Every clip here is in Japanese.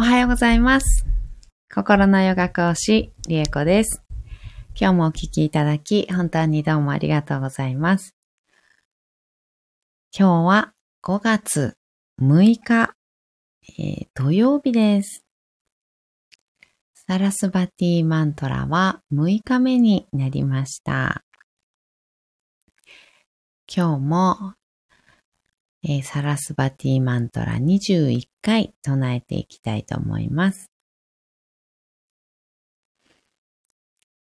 おはようございます。心のヨガ講師、リエコです。今日もお聞きいただき、本当にどうもありがとうございます。今日は5月6日、えー土曜日です。サラスバティマントラは6日目になりました。今日も、えーサラスバティマントラ21回唱えていきたいと思います。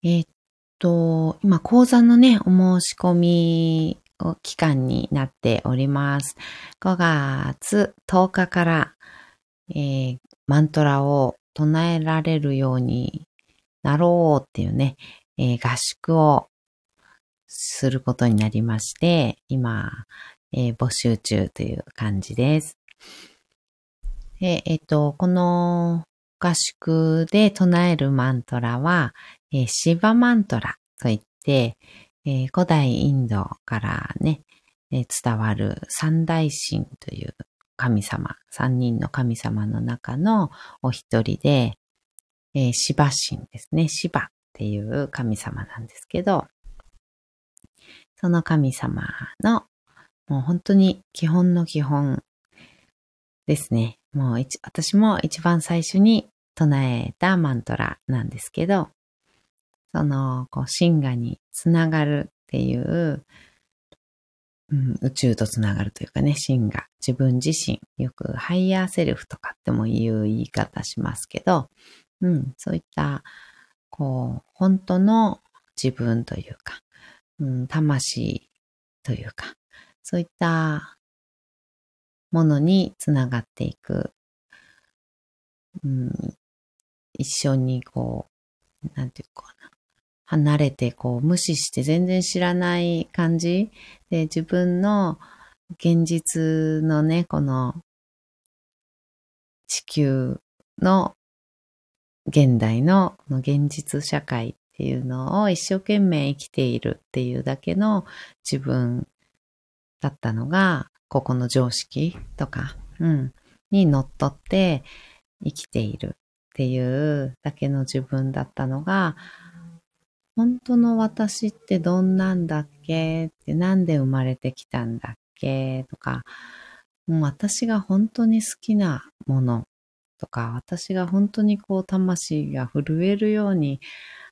えーっと、今講座のね、お申し込み期間になっております。5月10日から、えーマントラを唱えられるようになろうっていうね、えー合宿をすることになりまして、今、えー募集中という感じです。でえっ、と、この合宿で唱えるマントラは、えーシバマントラといって、えー古代インドからね、えー伝わる三大神という神様、三人の神様の中のお一人で、えーシバ神ですね。シバっていう神様なんですけど、その神様のもう本当に基本の基本ですね。もう私も一番最初に唱えたマントラなんですけど、その、こう、神我につながるっていう、うん、宇宙とつながるというかね、神我、自分自身、よくハイヤーセルフとかってもいう言い方しますけど、うん、そういった、こう、本当の自分というか、うん、魂というか、そういったものにつながっていく、うん、一緒にこう、なんていうかな、離れてこう無視して全然知らない感じ。で自分の現実のね、この地球の現代のこの現実社会っていうのを一生懸命生きているっていうだけの自分だったのが、ここの常識とか、うん、にのっとって生きているっていうだけの自分だったのが、本当の私ってどんなんだっけ？ってなんで生まれてきたんだっけ？とか、もう私が本当に好きなものとか、私が本当にこう魂が震えるように、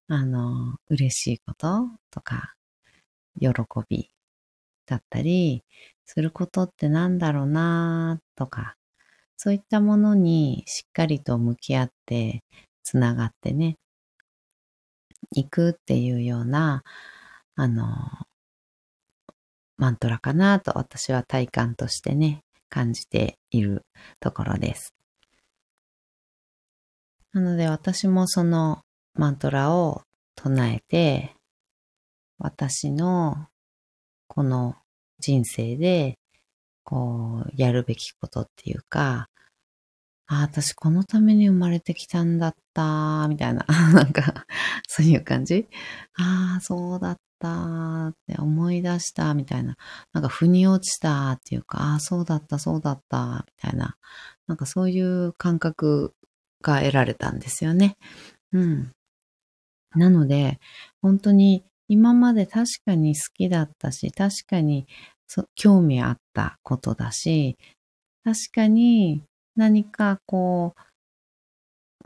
あの、嬉しいこととか、喜びだったり、することってなんだろうなとか、そういったものにしっかりと向き合って、つながってね、行くっていうような、あの、マントラかなと私は体感としてね、感じているところです。なので私もそのマントラを唱えて、私のこの人生で、こう、やるべきことっていうか、ああ、私このために生まれてきたんだった、みたいな、なんか、そういう感じああ、そうだったって思い出した、みたいな。なんか、腑に落ちたっていうか、ああ、そうだった、そうだった、みたいな。なんかそういう感覚が得られたんですよね。うん。なので、本当に今まで確かに好きだったし、確かに興味あったことだし、確かに何かこ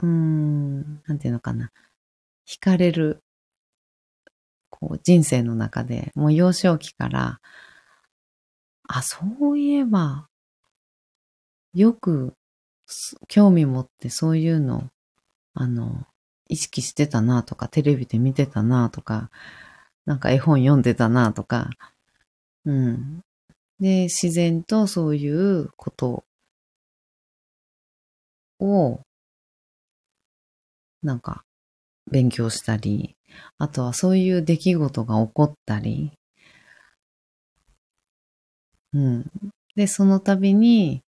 う、うーん、なんていうのかな、惹かれる、こう人生の中で、もう幼少期から、あ、そういえば、よく興味持ってそういうの、あの、意識してたなとか、テレビで見てたなとか、なんか絵本読んでたなとか、うん。で、自然とそういうことを、なんか、勉強したり、あとはそういう出来事が起こったり、うん。で、その度に、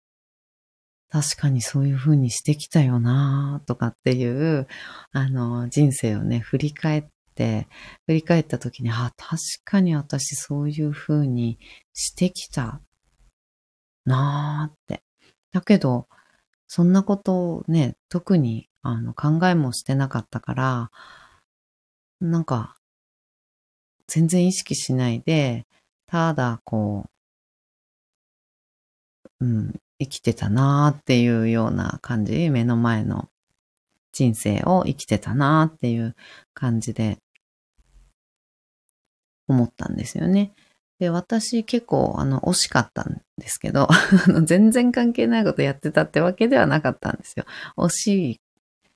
確かにそういう風にしてきたよなとかっていう、あの、人生をね、振り返っ、振り返った時に、あ、確かに私そういう風にしてきたなーって。だけど、そんなことをね、特にあの考えもしてなかったから、なんか、全然意識しないで、ただこう、うん、生きてたなーっていうような感じ、目の前の人生を生きてたなーっていう感じで思ったんですよね。で、私結構、あの、惜しかったんですけど、全然関係ないことやってたってわけではなかったんですよ。惜しい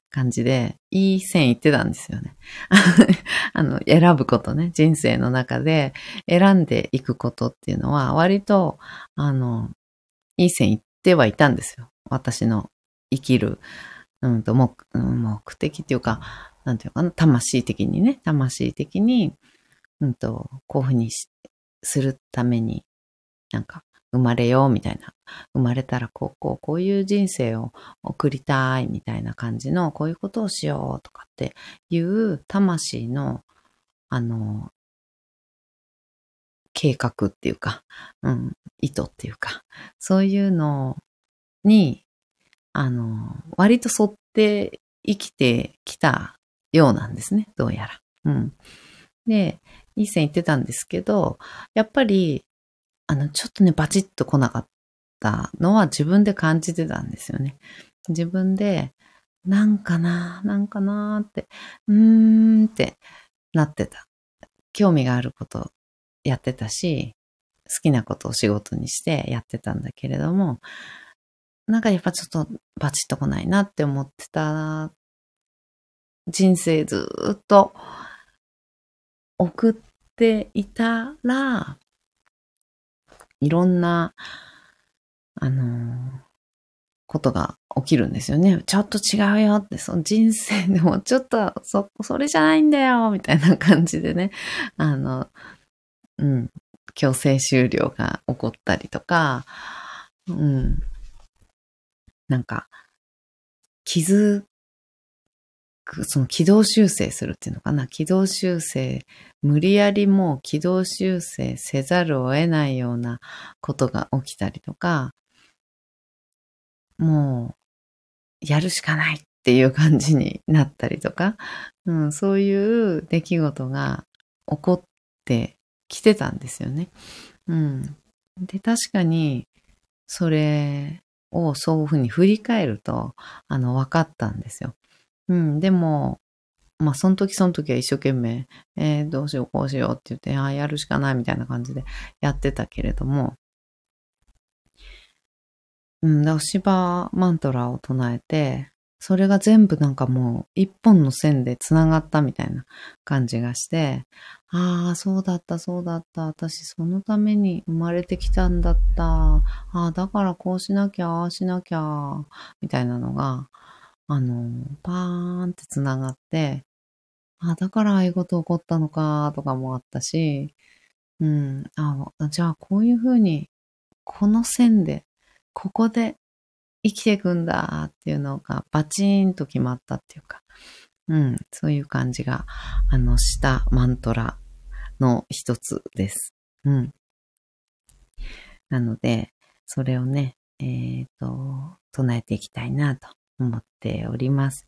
感じで、いい線いってたんですよね。あの、選ぶことね、人生の中で選んでいくことっていうのは、割と、あの、いい線いってはいたんですよ。私の生きる、うんと、目、目的っていうか、なんていうかな、魂的にね、魂的に、うんと、こういうふうにするために、なんか、生まれようみたいな。生まれたらこう、こう、こういう人生を送りたいみたいな感じの、こういうことをしようとかっていう魂の、あの、計画っていうか、うん、意図っていうか、そういうのに、あの、割と沿って生きてきたようなんですね、どうやら。うん。で、いい線言ってたんですけど、やっぱり、あの、ちょっとね、バチッと来なかったのは自分で感じてたんですよね。自分で、なんかな、なんかなって、うーんってなってた。興味があることやってたし、好きなことを仕事にしてやってたんだけれども、なんかやっぱちょっとバチッと来ないなって思ってた人生ずっと送っていたら、いろんな、あのー、ことが起きるんですよね。ちょっと違うよって、その人生でもちょっと、そ、それじゃないんだよみたいな感じでね、あの、うん、強制終了が起こったりとか、うん、なんか、気づ、その軌道修正するっていうのかな。軌道修正、無理やりもう軌道修正せざるを得ないようなことが起きたりとか、もう、やるしかないっていう感じになったりとか、うん、そういう出来事が起こって来てたんですよね。うん。で、確かに、それをそういうふうに振り返ると、あの、分かったんですよ。うん。でも、まあ、その時その時は一生懸命、えー、どうしよう、こうしようって言って、ああ、やるしかないみたいな感じでやってたけれども、うん、だから芝マントラを唱えて、それが全部なんかもう一本の線で繋がったみたいな感じがして、ああ、そうだった、そうだった。私そのために生まれてきたんだった。ああ、だからこうしなきゃ、ああしなきゃ、みたいなのが、あの、パーンって繋がって、あ、だからああいうこと起こったのか、とかもあったし、うん、あじゃあこういうふうに、この線で、ここで生きていくんだっていうのがバチーンと決まったっていうか、うん、そういう感じが、あの、したマントラの一つです。うん。なので、それをね、えっ、ー、と、唱えていきたいなと思っております。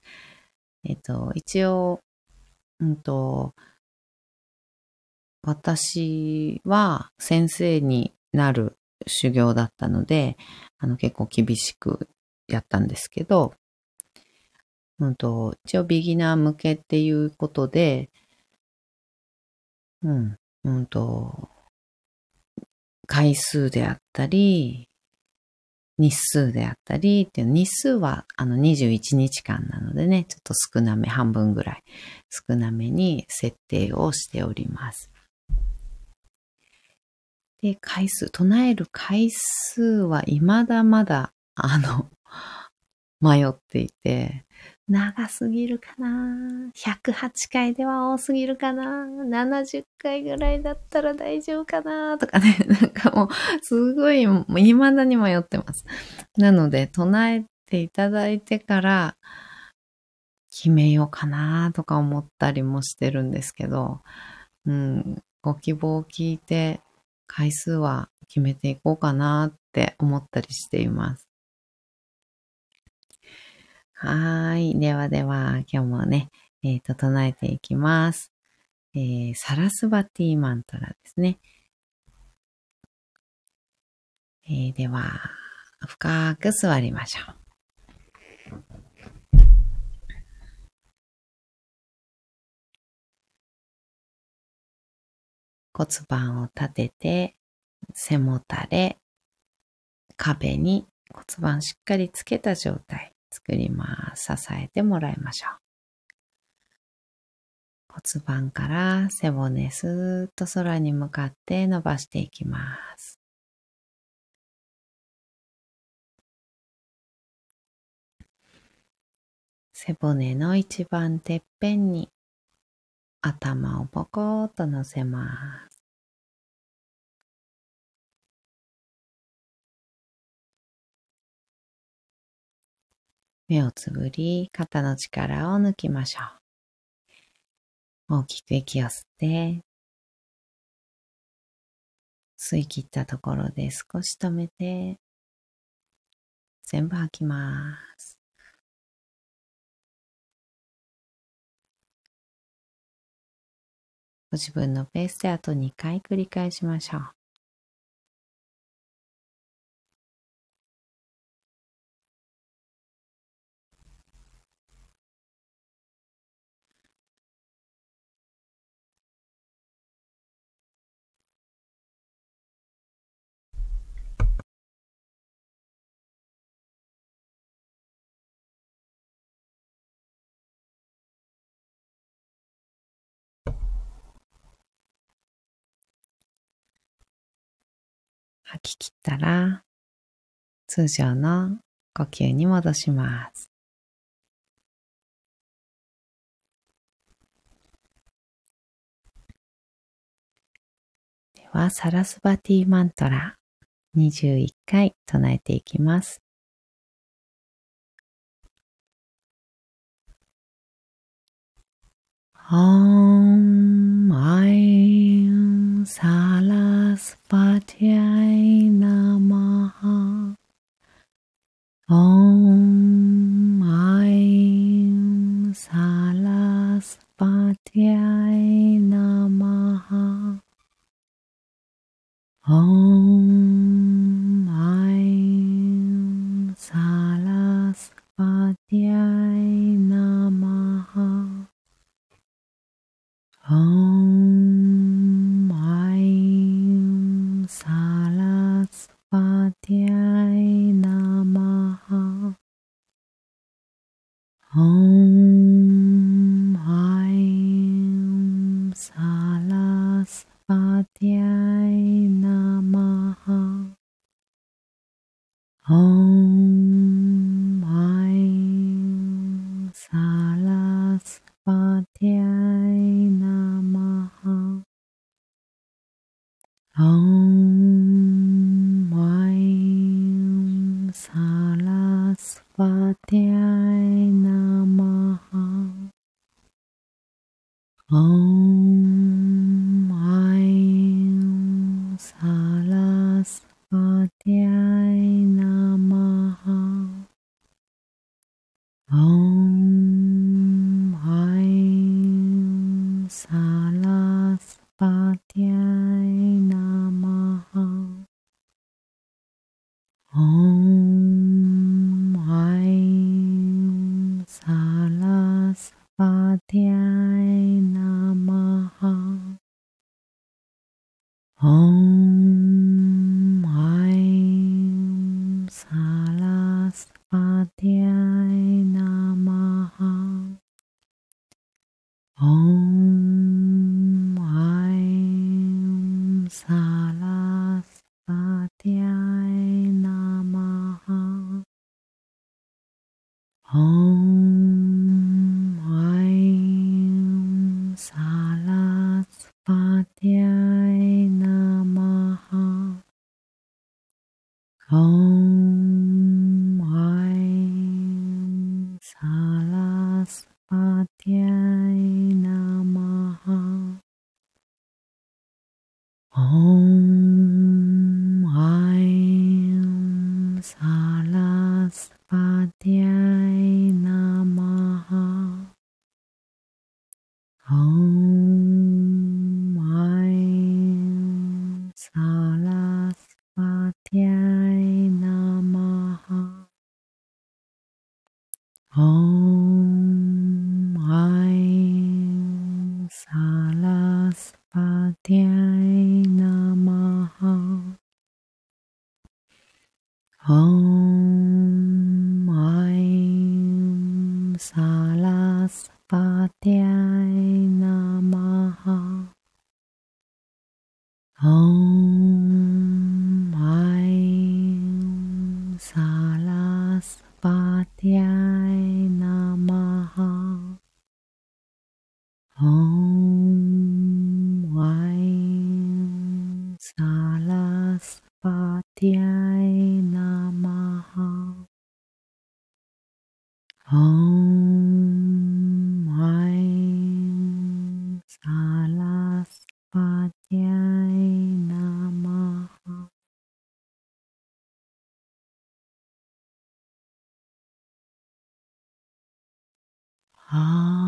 えっ、と、一応、うんと、私は先生になる修行だったので、あの結構厳しくやったんですけど、うんと、一応ビギナー向けっていうことで、うん、うんと、回数であったり、日数であったりっていう、日数はあの21日間なのでね、ちょっと少なめ、半分ぐらい少なめに設定をしております。で、回数、唱える回数は未だまだ、あの、迷っていて、長すぎるかな ?108 回では多すぎるかな ?70 回ぐらいだったら大丈夫かなとかね、なんかもう、すごい、未だに迷ってます。なので、唱えていただいてから、決めようかなとか思ったりもしてるんですけど、うん、ご希望を聞いて、回数は決めていこうかなって思ったりしています。はい。ではでは、今日もね、え、ー、と、唱えていきます。えー、サラスバティマントラですね。えー、では、深く座りましょう。骨盤を立てて、背もたれ、壁に骨盤しっかりつけた状態作ります。支えてもらいましょう。骨盤から背骨スーッと空に向かって伸ばしていきます。背骨の一番てっぺんに頭をポコッと乗せます。目をつぶり、肩の力を抜きましょう。大きく息を吸って、吸い切ったところで少し止めて、全部吐きます。ご自分のペースであと2回繰り返しましょう。吐き切ったら、通常の呼吸に戻します。では、サラスバティマントラ21回唱えていきます。Om Sarasvatiya Namaha 哦。Mm. 啊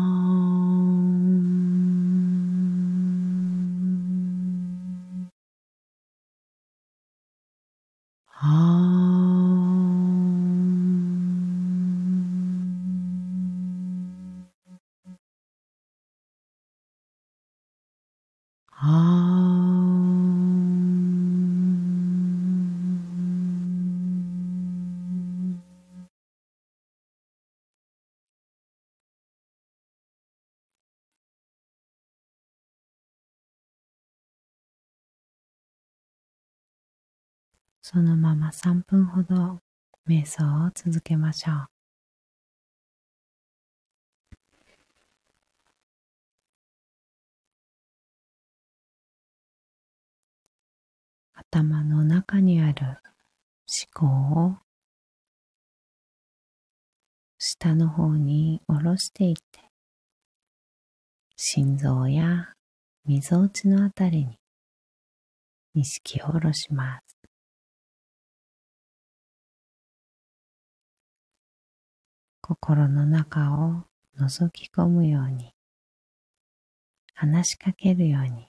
そのまま3分ほど瞑想を続けましょう。頭の中にある思考を下の方に下ろしていって心臓やみぞおちのあたりに意識を下ろします。心の中を覗き込むように話しかけるように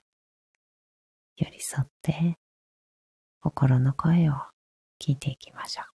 寄り添って心の声を聞いていきましょう。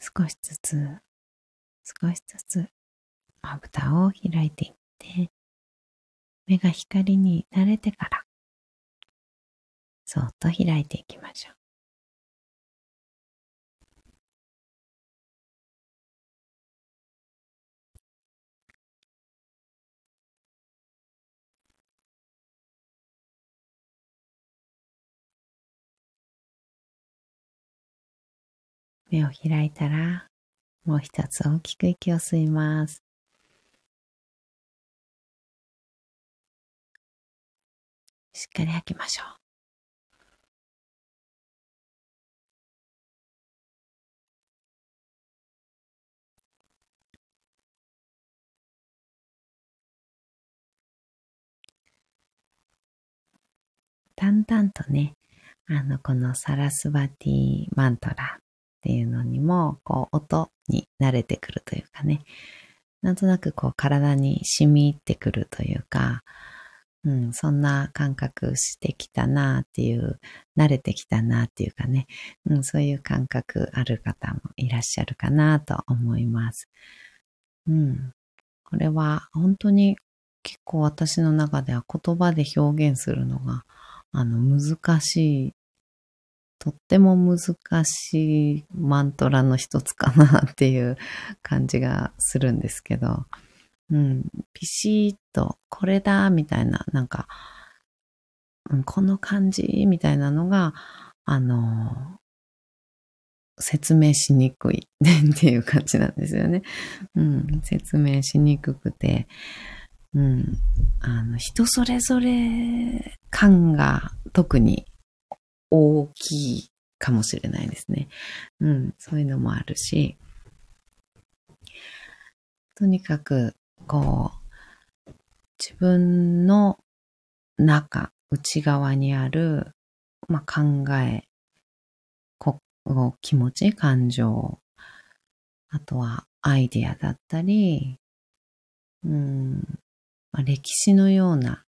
少しずつ、少しずつ、まぶたを開いていって、目が光に慣れてから、そっと開いていきましょう。目を開いたら、もう一つ大きく息を吸います。しっかり吐きましょう。だんだんとね、あの、このサラスバティマントラっていうのにも、こう、音に慣れてくるというかね、なんとなくこう、体に染み入ってくるというか、うん、そんな感覚してきたなっていう、慣れてきたなっていうかね、うん、そういう感覚ある方もいらっしゃるかなと思います。うん。これは本当に結構私の中では言葉で表現するのが、あの、難しいとっても難しいマントラの一つかなっていう感じがするんですけど、うん、ピシッとこれだみたいな、なんか、うん、この感じみたいなのが、あの、説明しにくいっていう感じなんですよね。うん、説明しにくくて、うん、あの、人それぞれ感が特に大きいかもしれないですね。うん、そういうのもあるし、とにかく、こう、自分の中、内側にある、まあ、考え、こ気持ち、感情、あとはアイディアだったり、うん、まあ、歴史のような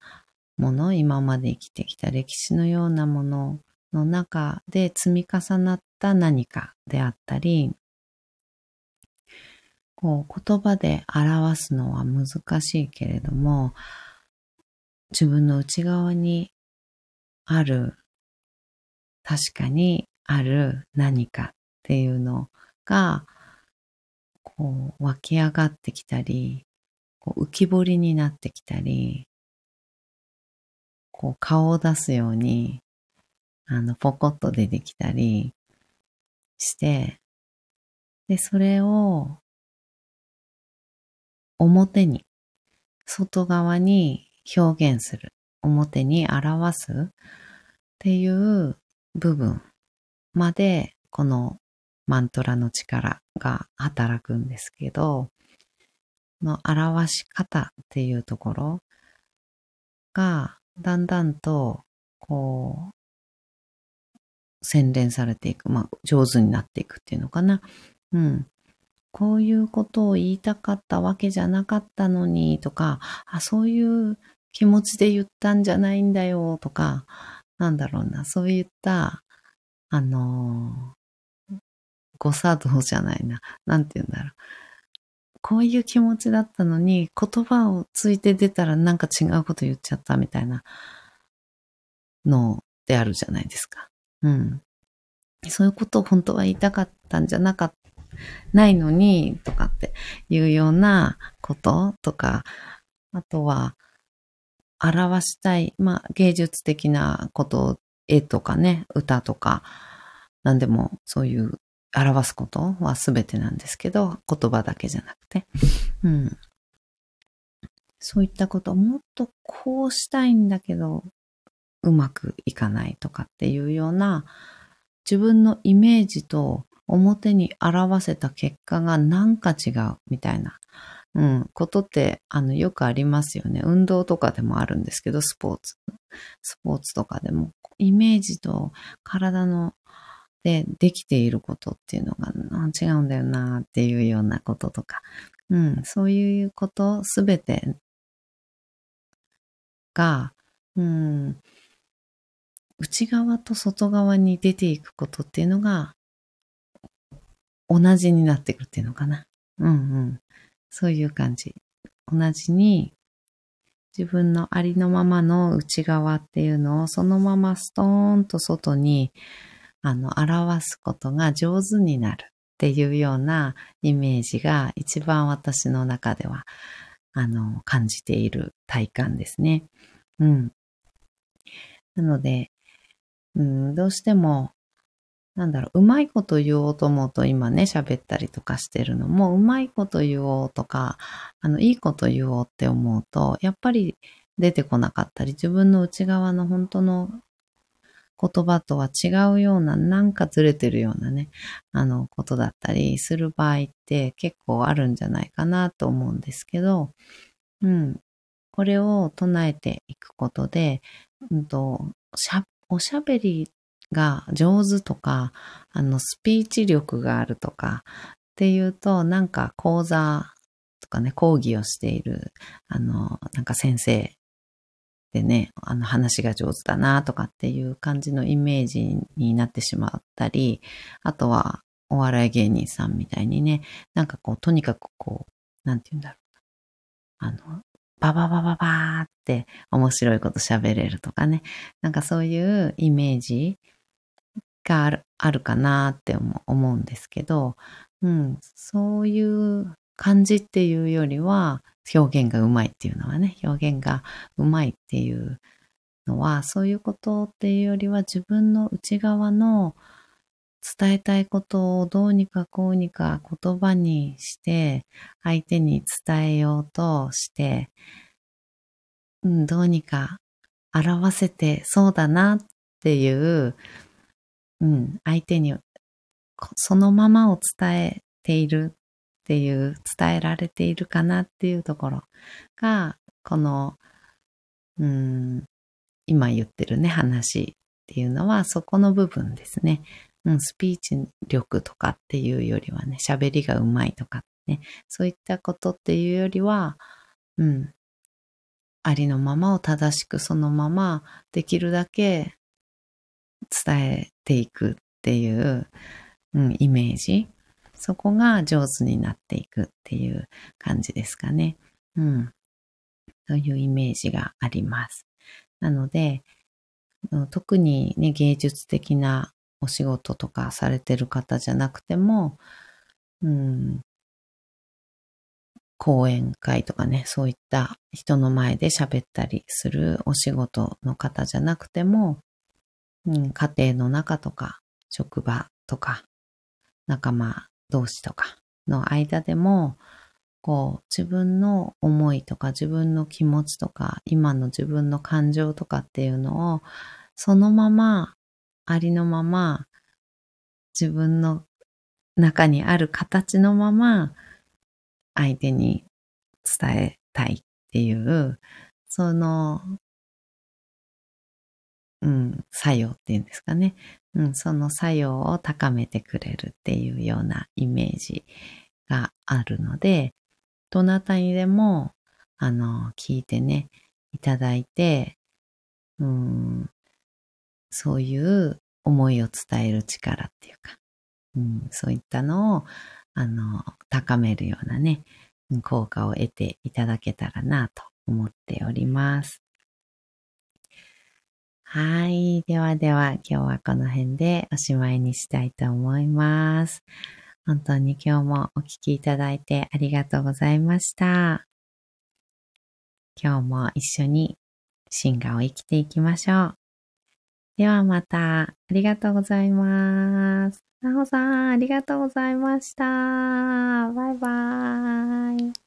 もの、今まで生きてきた歴史のようなものの中で積み重なった何かであったり、こう言葉で表すのは難しいけれども、自分の内側にある、確かにある何かっていうのが、こう湧き上がってきたり、こう浮き彫りになってきたり、こう顔を出すようにあの、ポコッと出てきたりして、で、それを表に、外側に表現する、表に表すっていう部分まで、このマントラの力が働くんですけど、の表し方っていうところが、だんだんと、こう、洗練されていく、まあ、上手になっていくっていうのかな。うん。こういうことを言いたかったわけじゃなかったのにとか、あ、そういう気持ちで言ったんじゃないんだよとか、なんだろうな、そういった、あのー、誤作動じゃないな。なんて言うんだろう。こういう気持ちだったのに、言葉をついて出たらなんか違うこと言っちゃったみたいなのであるじゃないですか。うん。そういうことを本当は言いたかったんじゃなかった、ないのに、とかっていうようなこととか、あとは、表したい、まあ、芸術的なこと絵とかね、歌とか、何でもそういう表すことは全てなんですけど、言葉だけじゃなくて。うん。そういったこと、もっとこうしたいんだけど、うまくいかないとかっていうような、自分のイメージと表に表せた結果がなんか違うみたいな、うん、ことって、あの、よくありますよね。運動とかでもあるんですけど、スポーツ。スポーツとかでも、イメージと体のでできていることっていうのが違うんだよなっていうようなこととか、うん、そういうことすべてが、うん、内側と外側に出ていくことっていうのが同じになってくるっていうのかな。うんうん。そういう感じ。同じに自分のありのままの内側っていうのをそのままストーンと外にあの表すことが上手になるっていうようなイメージが一番私の中ではあの感じている体感ですね。うん。なので、うん、どうしてもなんだろう、うまいこと言おうと思うと今ね、喋ったりとかしてるのも、うまいこと言おうとか、あの、いいこと言おうって思うと、やっぱり出てこなかったり、自分の内側の本当の言葉とは違うような、なんかずれてるようなね、あの、ことだったりする場合って結構あるんじゃないかなと思うんですけど、うん。これを唱えていくことで、うんと、しゃおしゃべりが上手とか、あの、スピーチ力があるとかっていうと、なんか講座とかね、講義をしている、あの、なんか先生でね、あの話が上手だなとかっていう感じのイメージになってしまったり、あとはお笑い芸人さんみたいにね、なんかこう、とにかくこう、なんて言うんだろう。あの、バババババーって面白いこと喋れるとかね。なんかそういうイメージがあるあるかなって思うんですけど、うん、そういう感じっていうよりは、表現がうまいっていうのはね、表現がうまいっていうのは、そういうことっていうよりは自分の内側の伝えたいことをどうにかこうにか言葉にして相手に伝えようとして、うん、どうにか表せてそうだなっていううん、相手にそのままを伝えているっていう、伝えられているかなっていうところが、この、うん、今言ってるね、話っていうのはそこの部分ですね。うん、スピーチ力とかっていうよりはね、喋りがうまいとかね、そういったことっていうよりは、うん、ありのままを正しくそのままできるだけ伝えていくっていう、うん、イメージ。そこが上手になっていくっていう感じですかね。うん。そういうイメージがあります。なので、特にね、芸術的なお仕事とかされてる方じゃなくても、うん、講演会とかね、そういった人の前で喋ったりするお仕事の方じゃなくても、うん、家庭の中とか、職場とか、仲間同士とかの間でも、こう、自分の思いとか自分の気持ちとか、今の自分の感情とかっていうのを、そのまま、ありのまま、自分の中にある形のまま、相手に伝えたいっていう、そのうん、作用っていうんですかね。うん、その作用を高めてくれるっていうようなイメージがあるので、どなたにでも、あの、聞いてね、いただいて、うん、そういう思いを伝える力っていうか、うん、そういったのを、あの、高めるようなね、効果を得ていただけたらなと思っております。はい。ではでは、今日はこの辺でおしまいにしたいと思います。本当に今日もお聞きいただいてありがとうございました。今日も一緒に進化を生きていきましょう。ではまた、ありがとうございます。なほさん、ありがとうございました。バイバーイ。